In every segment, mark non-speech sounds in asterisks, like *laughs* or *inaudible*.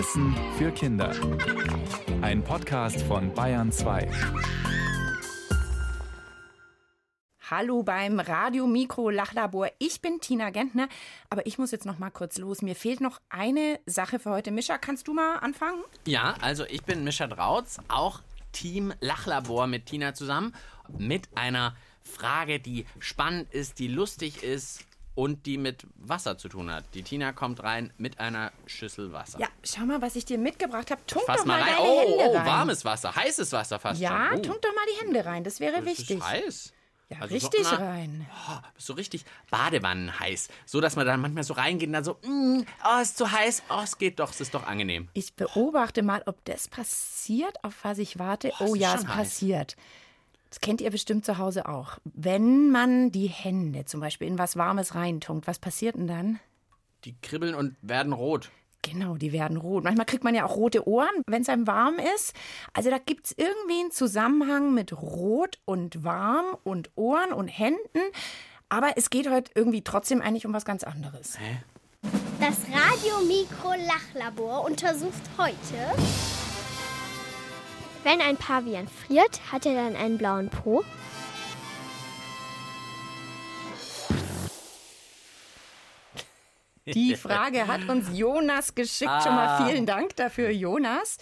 Wissen für Kinder. Ein Podcast von Bayern 2. Hallo beim Radio Mikro Lachlabor. Ich bin Tina Gentner, aber ich muss jetzt noch mal kurz los. Mir fehlt noch eine Sache für heute. Mischa, kannst du mal anfangen? Ja, also ich bin Mischa Drautz, auch Team Lachlabor mit Tina zusammen, mit einer Frage, die spannend ist, die lustig ist und die mit Wasser zu tun hat. Die Tina kommt rein mit einer Schüssel Wasser. Ja, schau mal, was ich dir mitgebracht habe. Tunk Fass doch mal mal rein. deine Oh, Hände oh, rein. warmes Wasser, heißes Wasser fast Ja, schon. Oh, tunk doch mal die Hände rein. Das wäre das wichtig. ist heiß. Ja, Also richtig na, rein. Oh, so richtig Badewannen heiß. So, dass man dann manchmal so reingeht und dann so, mm, oh, ist zu heiß. Oh, es geht doch, es ist doch angenehm. Ich beobachte mal, ob das passiert, auf was ich warte. Oh ist ja, es heiß. passiert. Das kennt ihr bestimmt zu Hause auch. Wenn man die Hände zum Beispiel in was Warmes reintunkt, was passiert denn dann? Die kribbeln und werden rot. Genau, die werden rot. Manchmal kriegt man ja auch rote Ohren, wenn es einem warm ist. Also da gibt es irgendwie einen Zusammenhang mit Rot und warm und Ohren und Händen. Aber es geht heute irgendwie trotzdem eigentlich um was ganz anderes. Das Radio-Mikro-Lachlabor untersucht heute. Wenn ein Pavian friert, hat er dann einen blauen Po? Die Frage hat uns Jonas geschickt. Schon mal Ah. vielen Dank dafür, Jonas.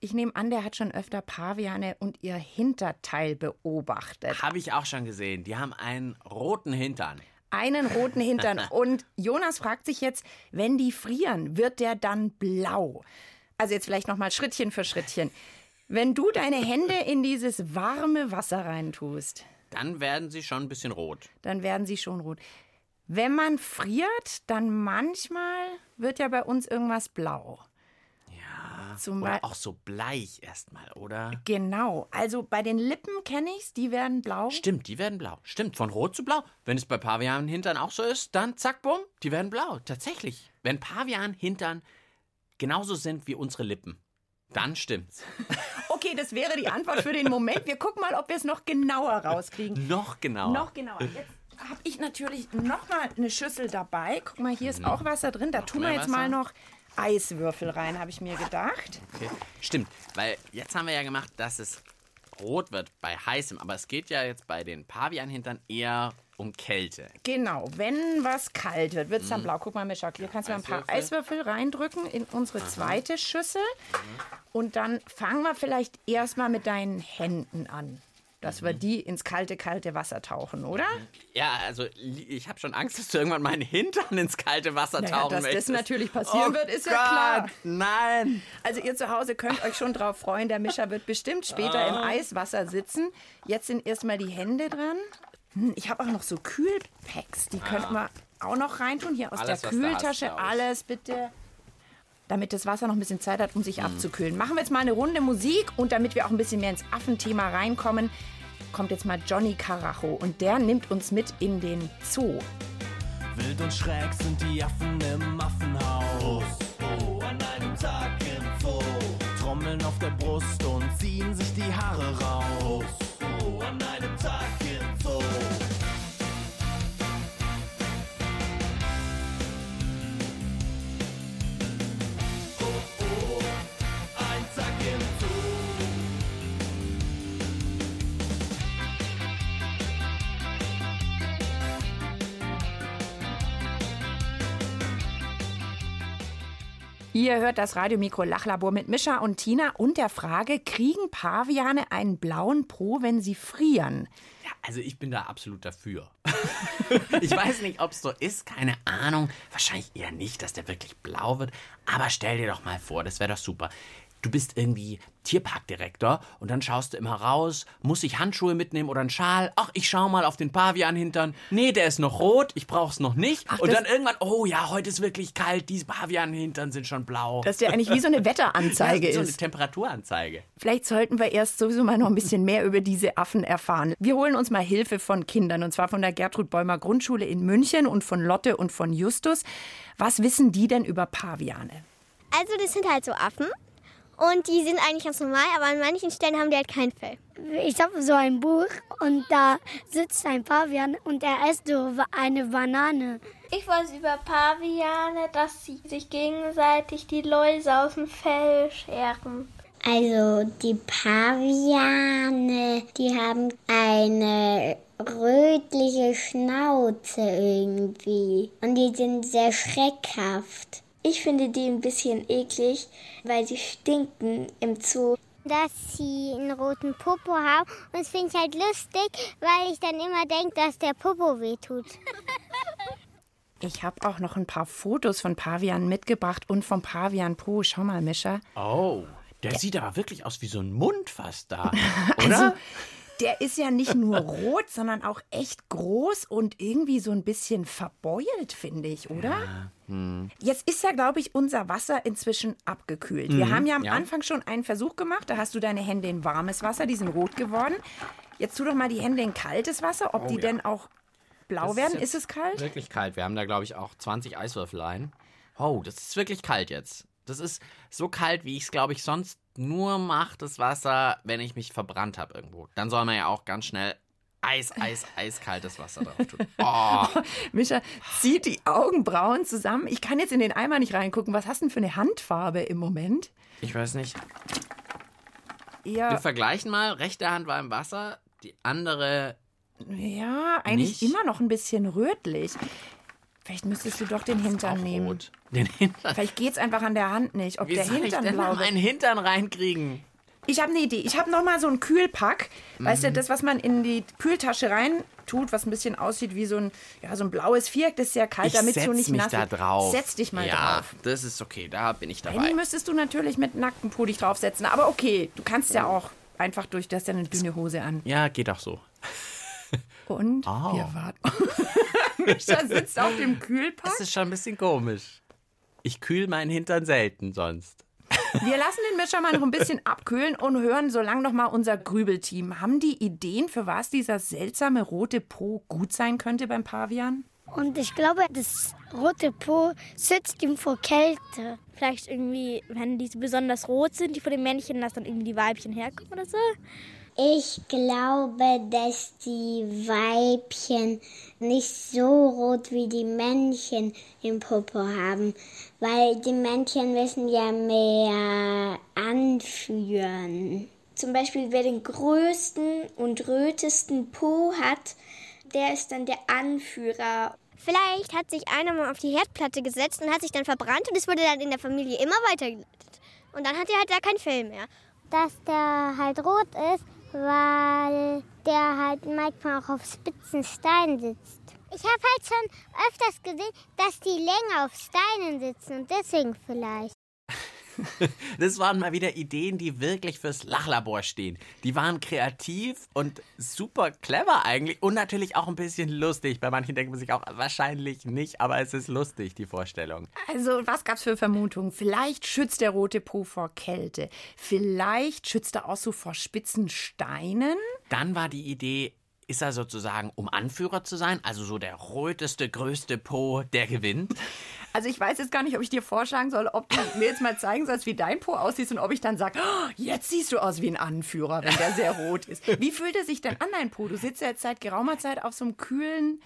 Ich nehme an, der hat schon öfter Paviane und ihr Hinterteil beobachtet. Habe ich auch schon gesehen. Die haben einen roten Hintern. Einen roten Hintern. *laughs* Und Jonas fragt sich jetzt, wenn die frieren, wird der dann blau? Also jetzt vielleicht noch mal Schrittchen für Schrittchen. Wenn du deine Hände in dieses warme Wasser reintust, Dann werden sie schon ein bisschen rot. dann werden sie schon rot. Wenn man friert, dann manchmal wird ja bei uns irgendwas blau. Ja. Zum Oder auch so bleich erstmal, oder? Genau. Also bei den Lippen kenne ich's, die werden blau. Stimmt, die werden blau. Stimmt, von rot zu blau. Wenn es bei Pavian-Hintern auch so ist, dann zack, bumm, die werden blau. Tatsächlich. Wenn Pavian-Hintern genauso sind wie unsere Lippen, dann stimmt's. *laughs* Okay, das wäre die Antwort für den Moment. Wir gucken mal, ob wir es noch genauer rauskriegen. Noch genauer. Noch genauer. Jetzt habe ich natürlich noch mal eine Schüssel dabei. Guck mal, hier ist auch Wasser drin. Da tun wir jetzt Wasser? mal noch Eiswürfel rein, habe ich mir gedacht. Okay. Stimmt, weil jetzt haben wir ja gemacht, dass es rot wird bei heißem. Aber es geht ja jetzt bei den Pavian-Hintern eher um Kälte. Genau, wenn was kalt wird, wird es dann blau. Guck mal, Mischak, hier kannst du mal ein paar Mhm. Eiswürfel. Eiswürfel reindrücken in unsere zweite Schüssel. Und dann fangen wir vielleicht erstmal mit deinen Händen an. Dass Mhm. wir die ins kalte, kalte Wasser tauchen, oder? Ja, also ich habe schon Angst, dass du irgendwann meinen Hintern ins kalte Wasser Naja, tauchen dass das möchtest. natürlich passieren oh wird, ist ja Gott, klar. Nein. Also ihr zu Hause könnt euch schon drauf freuen, der Mischer wird bestimmt später Ah. im Eiswasser sitzen. Jetzt sind erstmal die Hände dran. Hm, Ich habe auch noch so Kühlpacks, die könnten wir auch noch reintun. Hier aus Ah. Alles, der hast, Kühltasche, ich. alles bitte. Damit das Wasser noch ein bisschen Zeit hat, um Mhm. sich abzukühlen. Machen wir jetzt mal eine Runde Musik und damit wir auch ein bisschen mehr ins Affenthema reinkommen, kommt jetzt mal Johnny Carajo und der nimmt uns mit in den Zoo. Wild und schräg sind die Affen im Affenhaus. Oh, an einem Tag im Zoo. Trommeln auf der Brust und ziehen sich die Haare raus. Ihr hört das Radiomikro Lachlabor mit Mischa und Tina und der Frage, kriegen Paviane einen blauen Po, wenn sie frieren? Ja, also ich bin da absolut dafür. *laughs* ich weiß nicht, ob es so ist, keine Ahnung. Wahrscheinlich eher nicht, dass der wirklich blau wird. Aber stell dir doch mal vor, das wäre doch super. Du bist irgendwie Tierparkdirektor und dann schaust du immer raus, muss ich Handschuhe mitnehmen oder einen Schal? Ach, ich schau mal auf den Pavian-Hintern. Nee, der ist noch rot, ich brauch's noch nicht. Ach, und dann irgendwann, oh ja, heute ist wirklich kalt, die Pavian-Hintern sind schon blau. Das ist ja eigentlich wie so eine *laughs* Wetteranzeige ja, so eine ist. Temperaturanzeige. Vielleicht sollten wir erst sowieso mal noch ein bisschen mehr über diese Affen erfahren. Wir holen uns mal Hilfe von Kindern und zwar von der Gertrud Bäumer Grundschule in München und von Lotte und von Justus. Was wissen die denn über Paviane? Also das sind halt so Affen. Und die sind eigentlich ganz normal, aber an manchen Stellen haben die halt kein Fell. Ich habe so ein Buch und da sitzt ein Pavian und er isst so eine Banane. Ich weiß über Paviane, dass sie sich gegenseitig die Läuse aus dem Fell scheren. Also die Paviane, die haben eine rötliche Schnauze irgendwie. Und die sind sehr schreckhaft. Ich finde die ein bisschen eklig, weil sie stinken im Zoo. Dass sie einen roten Popo haben. Und das finde ich halt lustig, weil ich dann immer denke, dass der Popo wehtut. *laughs* Ich habe auch noch ein paar Fotos von Pavian mitgebracht und vom Pavian Po. Schau mal, Mischa. Oh, der sieht aber wirklich aus wie so ein Mund fast da, *laughs* oder? Also, der ist ja nicht nur *laughs* rot, sondern auch echt groß und irgendwie so ein bisschen verbeult, finde ich, oder? hm. Jetzt ist ja, glaube ich, unser Wasser inzwischen abgekühlt. Wir Mhm, haben ja am ja. Anfang schon einen Versuch gemacht. Da hast du deine Hände in warmes Wasser, die sind rot geworden. Jetzt tu doch mal die Hände in kaltes Wasser, ob Oh die ja. denn auch blau Das werden. jetzt Ist es kalt? Wirklich kalt. Wir haben da, glaube ich, auch 20 Eiswürfel ein. Oh, das ist wirklich kalt jetzt. Das ist so kalt, wie ich es, glaube ich, sonst nur mache, das Wasser, wenn ich mich verbrannt habe irgendwo. Dann soll man ja auch ganz schnell Eis, Eis, eiskaltes Wasser drauf tun. *laughs* Oh, Mischa zieht die Augenbrauen zusammen. Ich kann jetzt in den Eimer nicht reingucken. Was hast du denn für eine Handfarbe im Moment? ich weiß nicht. Wir Eher, vergleichen mal. Rechte Hand war im Wasser, die andere. ja, eigentlich Nicht? immer noch ein bisschen rötlich. Vielleicht müsstest du doch den Hintern nehmen. Den Hintern. Vielleicht geht's einfach an der Hand nicht, ob Wie der soll ich Hintern denn blau noch einen Hintern reinkriegen? Ich habe eine Idee. Ich habe noch mal so einen Kühlpack. Weißt Mhm. du, das, was man in die Kühltasche rein tut, was ein bisschen aussieht wie so ein, ja, so ein blaues Viereck, das ist sehr kalt, Ich damit setz so nicht mich nass da drauf. Setz dich mal ja, drauf. das ist okay. Da bin ich dabei. Eigentlich müsstest du natürlich mit nacktem Po dich draufsetzen. Aber okay, du kannst ja auch einfach durch, das ja eine dünne Hose an. Ja, geht auch so. Und Oh. wir warten. *laughs* Mischa sitzt auf dem Kühlpack. Das ist schon ein bisschen komisch. Ich kühl meinen Hintern selten sonst. Wir lassen den Mischer mal noch ein bisschen abkühlen und hören so lang noch mal unser Grübelteam. Haben die Ideen, für was dieser seltsame rote Po gut sein könnte beim Pavian? Und ich glaube, das rote Po schützt ihm vor Kälte. Vielleicht irgendwie, wenn die besonders rot sind, die von den Männchen, dass dann irgendwie die Weibchen herkommen oder so. Ich glaube, dass die Weibchen nicht so rot wie die Männchen im Popo haben, weil die Männchen müssen ja mehr anführen. Zum Beispiel, wer den größten und rötesten Po hat, der ist dann der Anführer. Vielleicht hat sich einer mal auf die Herdplatte gesetzt und hat sich dann verbrannt und es wurde dann in der Familie immer weitergeleitet. Und dann hat er halt da kein Fell mehr. Dass der halt rot ist, weil der halt manchmal auch auf spitzen Steinen sitzt. Ich habe halt schon öfters gesehen, dass die länger auf Steinen sitzen und deswegen vielleicht. *laughs* Das waren mal wieder Ideen, die wirklich fürs Lachlabor stehen. Die waren kreativ und super clever eigentlich und natürlich auch ein bisschen lustig. Bei manchen denkt man sich auch wahrscheinlich nicht, aber es ist lustig, die Vorstellung. Also, was gab's für Vermutungen? Vielleicht schützt der rote Po vor Kälte. Vielleicht schützt er auch so vor spitzen Steinen. Dann war die Idee, ist er sozusagen, um Anführer zu sein, also so der röteste, größte Po, der gewinnt. Also, ich weiß jetzt gar nicht, ob ich dir vorschlagen soll, ob du mir jetzt mal zeigen sollst, wie dein Po aussieht und ob ich dann sage, oh, jetzt siehst du aus wie ein Anführer, wenn der sehr rot ist. Wie fühlt er sich denn an, dein Po? Du sitzt ja jetzt seit geraumer Zeit auf so einem kühlen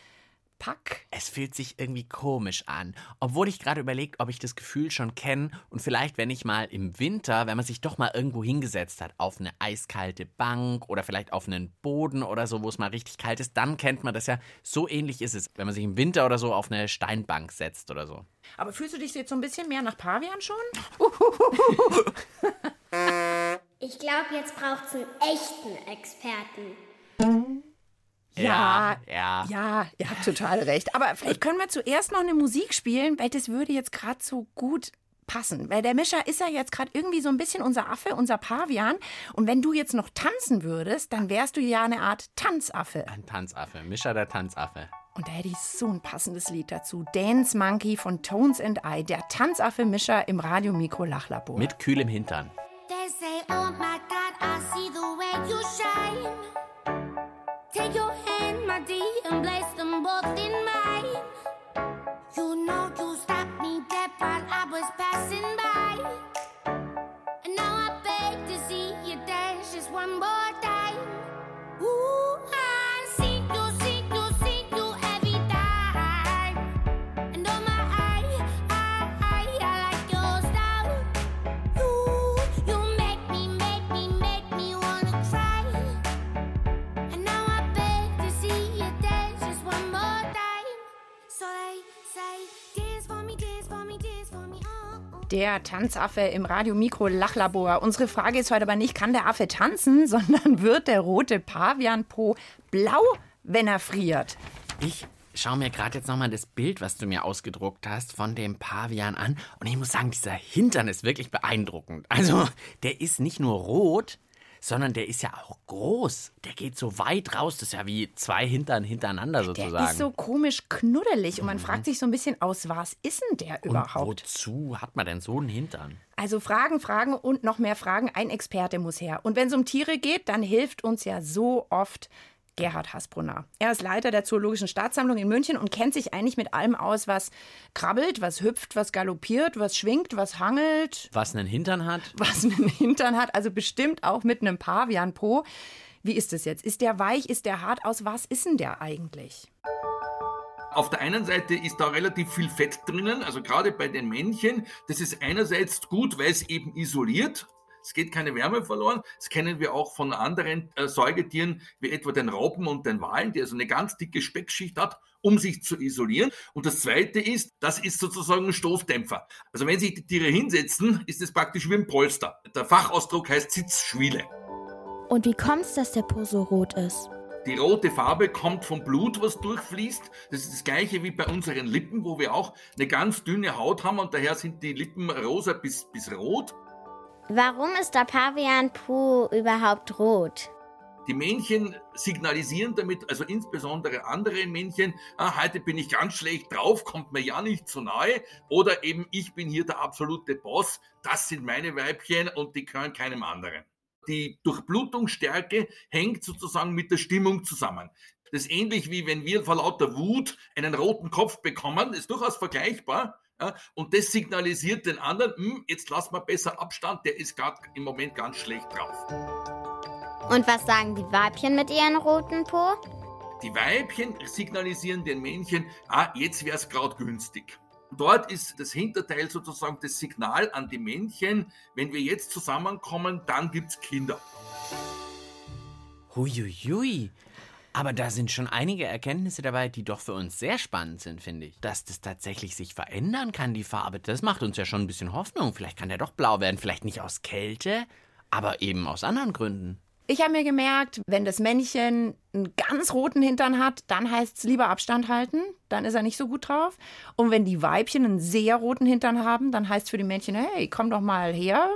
Pack. Es fühlt sich irgendwie komisch an. Obwohl ich gerade überlegt, ob ich das Gefühl schon kenne und vielleicht, wenn ich mal im Winter, wenn man sich doch mal irgendwo hingesetzt hat, auf eine eiskalte Bank oder vielleicht auf einen Boden oder so, wo es mal richtig kalt ist, dann kennt man das ja. So ähnlich ist es, wenn man sich im Winter oder so auf eine Steinbank setzt oder so. Aber fühlst du dich jetzt so ein bisschen mehr nach Pavian schon? Ich glaube, jetzt braucht es einen echten Experten. Ja, ja. Ja, ihr habt total recht. Aber vielleicht können wir zuerst noch eine Musik spielen, weil das würde jetzt gerade so gut passen. Weil der Mischer ist ja jetzt gerade irgendwie so ein bisschen unser Affe, unser Pavian. Und wenn du jetzt noch tanzen würdest, dann wärst du ja eine Art Tanzaffe. Ein Tanzaffe, Mischer der Tanzaffe. Und da hätte ich so ein passendes Lied dazu. Dance Monkey von Tones and I, der Tanzaffe Mischer im Radiomikro Lachlabor. Mit kühlem Hintern. They say, oh my God, I see the way you shine. Was passing by. Der Tanzaffe im Radio-Mikro Lachlabor. Unsere Frage ist heute aber nicht, kann der Affe tanzen, *laughs* sondern wird der rote Pavianpo blau, wenn er friert? Ich schaue mir gerade jetzt nochmal das Bild, was du mir ausgedruckt hast, von dem Pavian an. Und ich muss sagen, dieser Hintern ist wirklich beeindruckend. Also, der ist nicht nur rot, sondern der ist ja auch groß. Der geht so weit raus. Das ist ja wie zwei Hintern hintereinander sozusagen. Der ist so komisch knuddelig und man fragt sich so ein bisschen, aus was ist denn der Und überhaupt? wozu hat man denn so einen Hintern? Also Fragen, Fragen und noch mehr Fragen. Ein Experte muss her. Und wenn es um Tiere geht, dann hilft uns ja so oft Gerhard Hasbrunner. Er ist Leiter der Zoologischen Staatssammlung in München und kennt sich eigentlich mit allem aus, was krabbelt, was hüpft, was galoppiert, was schwingt, was hangelt, Was einen Hintern hat? *laughs* was einen Hintern hat. Also bestimmt auch mit einem Pavianpo. Wie ist es jetzt? Ist der weich? Ist der hart? Aus was ist denn der eigentlich? Auf der einen Seite ist da relativ viel Fett drinnen, also gerade bei den Männchen. Das ist einerseits gut, weil es eben isoliert. Es geht keine Wärme verloren. Das kennen wir auch von anderen äh, Säugetieren, wie etwa den Raupen und den Walen, die also eine ganz dicke Speckschicht hat, um sich zu isolieren. Und das Zweite ist, das ist sozusagen ein Stoßdämpfer. Also wenn sich die Tiere hinsetzen, ist es praktisch wie ein Polster. Der Fachausdruck heißt Sitzschwiele. Und wie kommt's, dass der Po so rot ist? Die rote Farbe kommt vom Blut, was durchfließt. Das ist das gleiche wie bei unseren Lippen, wo wir auch eine ganz dünne Haut haben und daher sind die Lippen rosa bis, bis rot. Warum ist der Pavian-Po überhaupt rot? Die Männchen signalisieren damit, also insbesondere andere Männchen, ah, heute bin ich ganz schlecht drauf, kommt mir ja nicht zu nahe. Oder eben, ich bin hier der absolute Boss, das sind meine Weibchen und die gehören keinem anderen. Die Durchblutungsstärke hängt sozusagen mit der Stimmung zusammen. Das ist ähnlich wie wenn wir vor lauter Wut einen roten Kopf bekommen, ist durchaus vergleichbar. Ja, und das signalisiert den anderen, "Hm, jetzt lass mal besser Abstand, der ist gerade im Moment ganz schlecht drauf. Und was sagen die Weibchen mit ihren roten Po? Die Weibchen signalisieren den Männchen, ah, jetzt wäre es gerade günstig. Dort ist das Hinterteil sozusagen das Signal an die Männchen, wenn wir jetzt zusammenkommen, dann gibt's Kinder. Huiuiui. Aber da sind schon einige Erkenntnisse dabei, die doch für uns sehr spannend sind, finde ich. Dass das tatsächlich sich verändern kann, die Farbe, das macht uns ja schon ein bisschen Hoffnung. Vielleicht kann der doch blau werden. Vielleicht nicht aus Kälte, aber eben aus anderen Gründen. Ich habe mir gemerkt, wenn das Männchen einen ganz roten Hintern hat, dann heißt es lieber Abstand halten, dann ist er nicht so gut drauf. Und wenn die Weibchen einen sehr roten Hintern haben, dann heißt es für die Männchen, hey, komm doch mal her,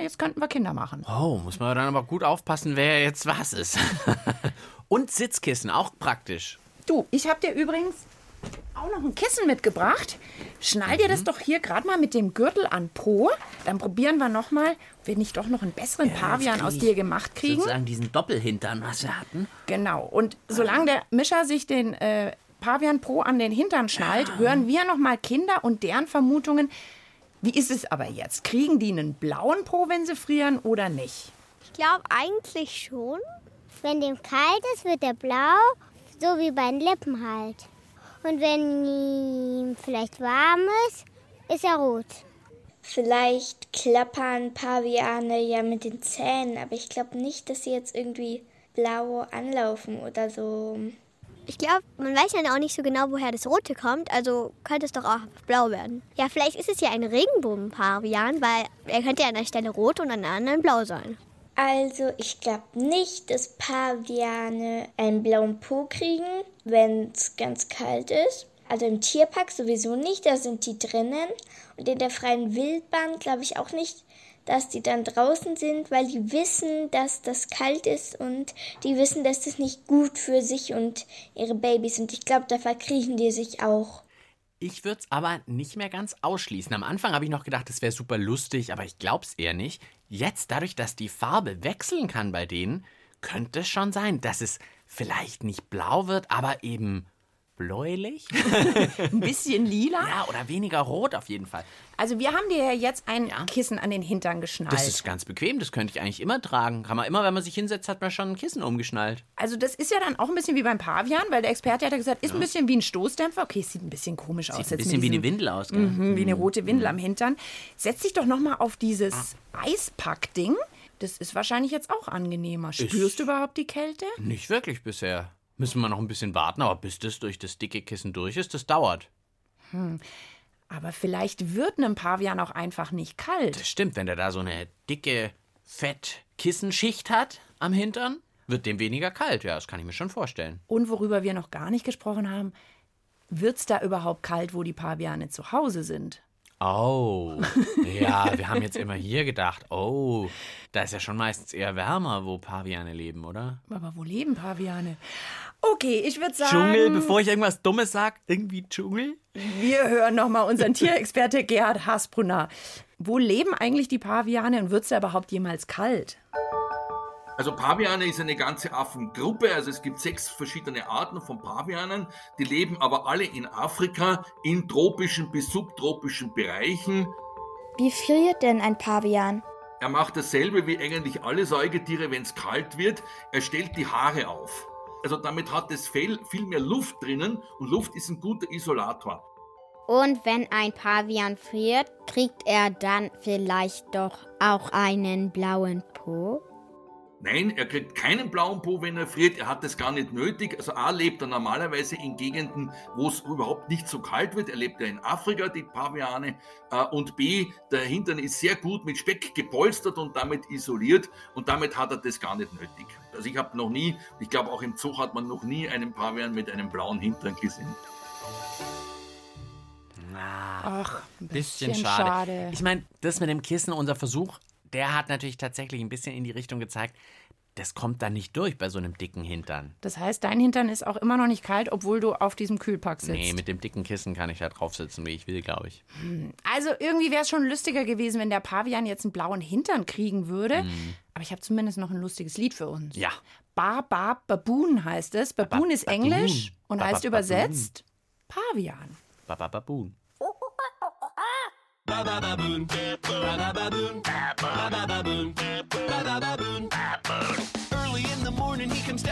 jetzt könnten wir Kinder machen. Oh, muss man dann aber gut aufpassen, wer jetzt was ist. *laughs* Und Sitzkissen, auch praktisch. Du, ich habe dir übrigens auch noch ein Kissen mitgebracht. Schnall dir das doch hier gerade mal mit dem Gürtel an Po. Dann probieren wir noch mal, ob wir nicht doch noch einen besseren Pavian aus dir gemacht kriegen. Sozusagen diesen Doppelhintern, was wir hatten. Genau. Und solange der Mischer sich den äh, Pavian Po an den Hintern schnallt, hören wir noch mal Kinder und deren Vermutungen. Wie ist es aber jetzt? Kriegen die einen blauen Po, wenn sie frieren oder nicht? Ich glaube eigentlich schon. Wenn dem kalt ist, wird er blau, so wie bei den Lippen halt. Und wenn ihm vielleicht warm ist, ist er rot. Vielleicht klappern Paviane ja mit den Zähnen, aber ich glaube nicht, dass sie jetzt irgendwie blau anlaufen oder so. Ich glaube, man weiß ja auch nicht so genau, woher das Rote kommt, also könnte es doch auch blau werden. Ja, vielleicht ist es ja ein Regenbogen-Pavian, weil er könnte ja an der Stelle rot und an der anderen blau sein. Also, ich glaube nicht, dass Paviane einen blauen Po kriegen, wenn es ganz kalt ist. Also im Tierpark sowieso nicht, da sind die drinnen. Und in der freien Wildbahn glaube ich auch nicht, dass die dann draußen sind, weil die wissen, dass das kalt ist und die wissen, dass das nicht gut für sich und ihre Babys. Und ich glaube, da verkriechen die sich auch. Ich würde es aber nicht mehr ganz ausschließen. Am Anfang habe ich noch gedacht, es wäre super lustig, aber ich glaube es eher nicht. Jetzt, dadurch, dass die Farbe wechseln kann bei denen, könnte es schon sein, dass es vielleicht nicht blau wird, aber eben bläulich. *laughs* Ein bisschen lila? Ja, oder weniger rot auf jeden Fall. Also wir haben dir ja jetzt ein Kissen an den Hintern geschnallt. Das ist ganz bequem, das könnte ich eigentlich immer tragen. Kann man immer, wenn man sich hinsetzt, hat man schon ein Kissen umgeschnallt. Also das ist ja dann auch ein bisschen wie beim Pavian, weil der Experte hat ja gesagt, ist ein bisschen wie ein Stoßdämpfer. Okay, es sieht ein bisschen komisch aus. Sieht ein bisschen wie eine Windel aus? Mhm, wie eine rote Windel am Hintern. Setz dich doch noch mal auf dieses Eispackding. Das ist wahrscheinlich jetzt auch angenehmer. Spürst du überhaupt die Kälte? Nicht wirklich bisher. Müssen wir noch ein bisschen warten, aber bis das durch das dicke Kissen durch ist, das dauert. Aber vielleicht wird einem Pavian auch einfach nicht kalt. Das stimmt, wenn der da so eine dicke Fett-Kissenschicht hat am Hintern, wird dem weniger kalt. Ja, das kann ich mir schon vorstellen. Und worüber wir noch gar nicht gesprochen haben, wird's da überhaupt kalt, wo die Paviane zu Hause sind? Oh, *laughs* ja, wir haben jetzt immer hier gedacht, oh, da ist ja schon meistens eher wärmer, wo Paviane leben, oder? Aber wo leben Paviane? Okay, ich würde sagen, Dschungel, bevor ich irgendwas Dummes sag, irgendwie Dschungel? wir hören noch mal unseren Tierexperte Gerhard Hasbrunner. Wo leben eigentlich die Paviane und wird's da überhaupt jemals kalt? Also Paviane ist eine ganze Affengruppe, also es gibt sechs verschiedene Arten von Pavianen, die leben aber alle in Afrika in tropischen bis subtropischen Bereichen. Wie friert denn ein Pavian? Er macht dasselbe wie eigentlich alle Säugetiere, wenn es kalt wird. Er stellt die Haare auf. Also damit hat das Fell viel mehr Luft drinnen und Luft ist ein guter Isolator. Und wenn ein Pavian friert, kriegt er dann vielleicht doch auch einen blauen Po? Nein, er kriegt keinen blauen Po, wenn er friert. Er hat das gar nicht nötig. Also A lebt er normalerweise in Gegenden, wo es überhaupt nicht so kalt wird. Er lebt ja in Afrika, die Paviane. Äh, Und B, der Hintern ist sehr gut mit Speck gepolstert und damit isoliert. Und damit hat er das gar nicht nötig. Also ich habe noch nie, ich glaube auch im Zoo hat man noch nie einen Pavian mit einem blauen Hintern gesehen. Ach, ein Bisschen schade. Ich meine, das mit dem Kissen, unser Versuch, der hat natürlich tatsächlich ein bisschen in die Richtung gezeigt, das kommt dann nicht durch bei so einem dicken Hintern. Das heißt, dein Hintern ist auch immer noch nicht kalt, obwohl du auf diesem Kühlpack sitzt. Nee, mit dem dicken Kissen kann ich da drauf sitzen, wie ich will, glaube ich. Also irgendwie wäre es schon lustiger gewesen, wenn der Pavian jetzt einen blauen Hintern kriegen würde. Aber ich habe zumindest noch ein lustiges Lied für uns. Ja. Ba Ba Baboon heißt es. Baboon ist Baboon. Englisch und Ba, ba, heißt übersetzt Pavian. Babababoon. Early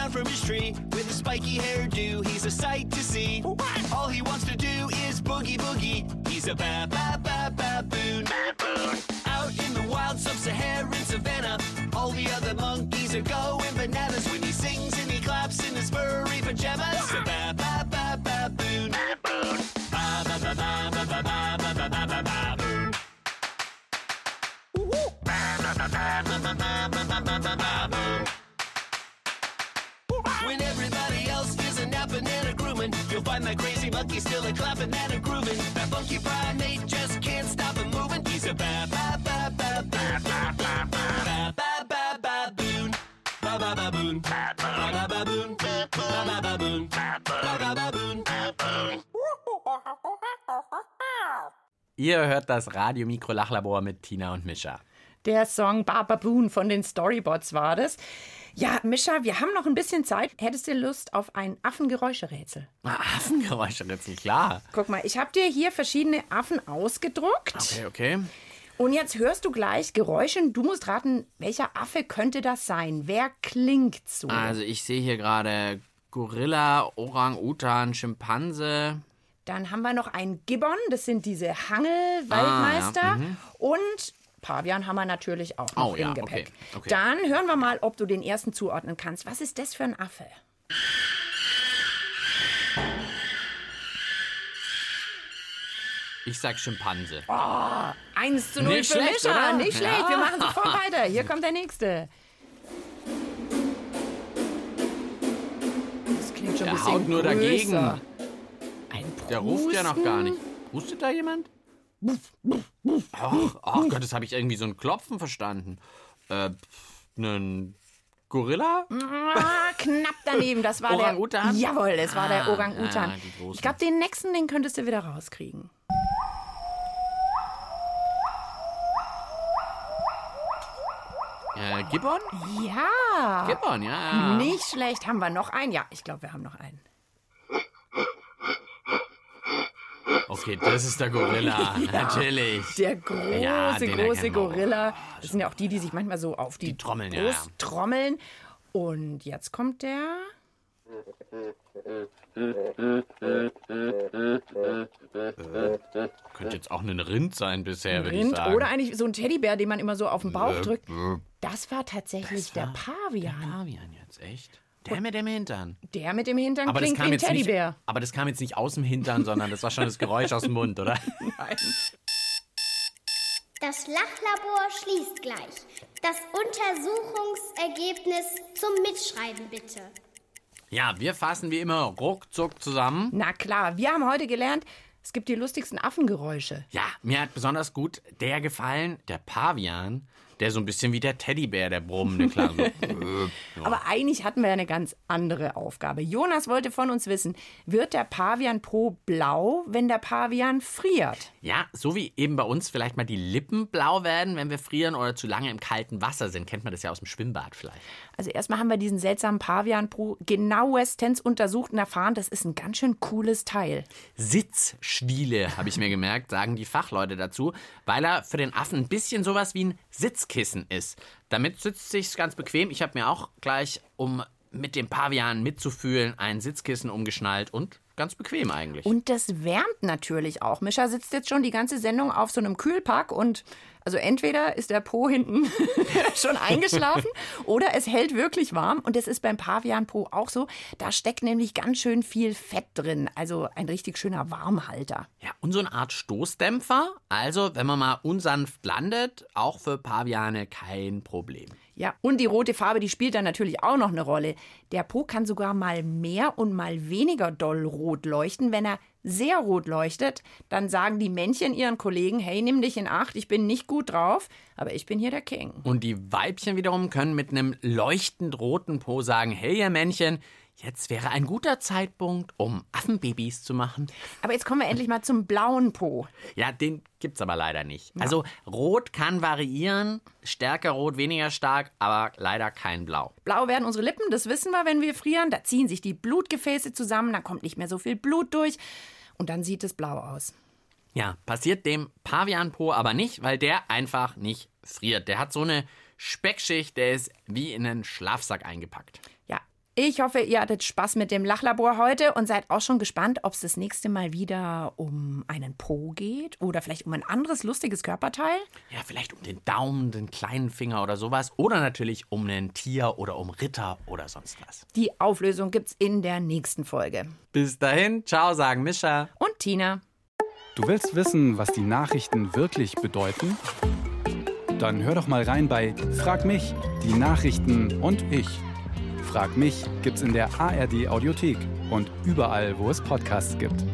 down from his tree with a spiky hairdo. He's a sight to see. All he wants to do is boogie boogie. He's a ba ba ba baboon. Out in the wild sub-Saharan savannah, all the other monkeys are going bananas when he sings and he claps in his furry pajamas. That crazy monkey still a clapping and a grooving. That funky primate just can't stop him moving. He's a ba ba ba ba ba ba ba ba ba ba baboon. Ba ba baboon. Ba ba baboon. Ba ba baboon. Ba ba baboon. Ihr hört das Radio-Mikro-Lachlabor mit Tina und Mischa. Der Song Ba Baboon von den Storybots war das. Ja, Mischa, wir haben noch ein bisschen Zeit. Hättest du Lust auf ein Affengeräuscherätsel? Ah, Affengeräusche, jetzt klar. Guck mal, ich habe dir hier verschiedene Affen ausgedruckt. Okay, okay. Und jetzt hörst du gleich Geräusche und du musst raten, welcher Affe könnte das sein? Wer klingt so? Also ich sehe hier gerade Gorilla, Orang-Utan, Schimpanse. Dann haben wir noch einen Gibbon, das sind diese Hangel-Weltmeister. Ah, ja, mhm. Und Pavian haben wir natürlich auch noch Oh, ja, im Gepäck. okay, okay. Dann hören wir mal, ob du den ersten zuordnen kannst. Was ist das für ein Affe? Ich sag Schimpanse. Eins zu null Nicht für schlecht, Mischa. oder? Nicht schlecht, wir Ja. machen sofort weiter. Hier kommt der nächste. Das klingt schon ein Der bisschen haut nur größer. dagegen. Ein Der ruft ja noch gar nicht. Rustet da jemand? Ach, ach Gott, das habe ich irgendwie so ein Klopfen verstanden. Äh, ein Gorilla? Ah, knapp daneben. Das war Orang-Utan? der. Jawohl, es war der Ah, Orang-Utan. ja, die großen. ich glaube, den nächsten, den könntest du wieder rauskriegen. Äh, Gibbon? Ja. Gibbon, ja. Nicht schlecht. Haben wir noch einen? Ja, ich glaube, wir haben noch einen. Okay, das ist der Gorilla. *laughs* Natürlich. Der große, Ja, große. Gorilla. Das sind ja auch die, die sich manchmal so auf die, Die trommeln, ja, Brust ja. trommeln. Und jetzt kommt der. Könnte jetzt auch ein Rind sein bisher, würde ich Rind sagen. oder eigentlich so ein Teddybär, den man immer so auf den Bauch Äh, drückt. äh, Das war tatsächlich der Pavian. Pavian jetzt, echt? Der mit dem Hintern. Der mit dem Hintern Aber das, klingt wie kam ein jetzt nicht, Teddybär. aber das kam jetzt nicht aus dem Hintern, sondern das war schon das Geräusch aus dem Mund, oder? Nein. *laughs* Das Lachlabor schließt gleich. Das Untersuchungsergebnis zum Mitschreiben bitte. Ja, wir fassen wie immer ruckzuck zusammen. Na klar, wir haben heute gelernt, es gibt die lustigsten Affengeräusche. Ja, mir hat besonders gut der gefallen, der Pavian, der so ein bisschen wie der Teddybär, der brummende klang. So. *laughs* Äh, Aber eigentlich hatten wir eine ganz andere Aufgabe. Jonas wollte von uns wissen, wird der Pavian Po blau, wenn der Pavian friert? ja, so wie eben bei uns vielleicht mal die Lippen blau werden, wenn wir frieren oder zu lange im kalten Wasser sind. Kennt man das ja aus dem Schwimmbad vielleicht. Also erstmal haben wir diesen seltsamen Pavian Po genauestens untersucht und erfahren, das ist ein ganz schön cooles Teil. Sitzschwiele, habe ich mir gemerkt, sagen die Fachleute dazu, weil er für den Affen ein bisschen sowas wie ein Sitzkissen ist. Damit sitzt sich's ganz bequem. Ich habe mir auch gleich, um mit dem Pavian mitzufühlen, ein Sitzkissen umgeschnallt und ganz bequem eigentlich. Und das wärmt natürlich auch. Mischa sitzt jetzt schon die ganze Sendung auf so einem Kühlpack und also entweder ist der Po *laughs* hinten schon eingeschlafen oder es hält wirklich warm. Und das ist beim Pavian-Po auch so. Da steckt nämlich ganz schön viel Fett drin. Also ein richtig schöner Warmhalter. Ja, und so eine Art Stoßdämpfer. Also, wenn man mal unsanft landet, auch für Paviane kein Problem. Ja, und die rote Farbe, die spielt dann natürlich auch noch eine Rolle. Der Po kann sogar mal mehr und mal weniger doll rot leuchten. Wenn er sehr rot leuchtet, dann sagen die Männchen ihren Kollegen, hey, nimm dich in Acht, ich bin nicht gut drauf, aber ich bin hier der King. Und die Weibchen wiederum können mit einem leuchtend roten Po sagen, hey ihr Männchen, jetzt wäre ein guter Zeitpunkt, um Affenbabys zu machen. Aber jetzt kommen wir endlich mal zum blauen Po. Ja, den gibt's aber leider nicht. Also rot kann variieren, stärker rot, weniger stark, aber leider kein Blau. Blau werden unsere Lippen, das wissen wir, wenn wir frieren. Da ziehen sich die Blutgefäße zusammen, dann kommt nicht mehr so viel Blut durch und dann sieht es blau aus. Ja, passiert dem Pavianpo aber nicht, weil der einfach nicht friert. Der hat so eine Speckschicht, der ist wie in einen Schlafsack eingepackt. Ja, ich hoffe, ihr hattet Spaß mit dem Lachlabor heute und seid auch schon gespannt, ob es das nächste Mal wieder um einen Po geht oder vielleicht um ein anderes lustiges Körperteil. Ja, vielleicht um den Daumen, den kleinen Finger oder sowas. Oder natürlich um ein Tier oder um Ritter oder sonst was. Die Auflösung gibt's in der nächsten Folge. Bis dahin, ciao, sagen Mischa. Und Tina. Du willst wissen, was die Nachrichten wirklich bedeuten? Dann hör doch mal rein bei Frag mich, die Nachrichten und ich. Frag mich gibt's in der ARD Audiothek und überall, wo es Podcasts gibt.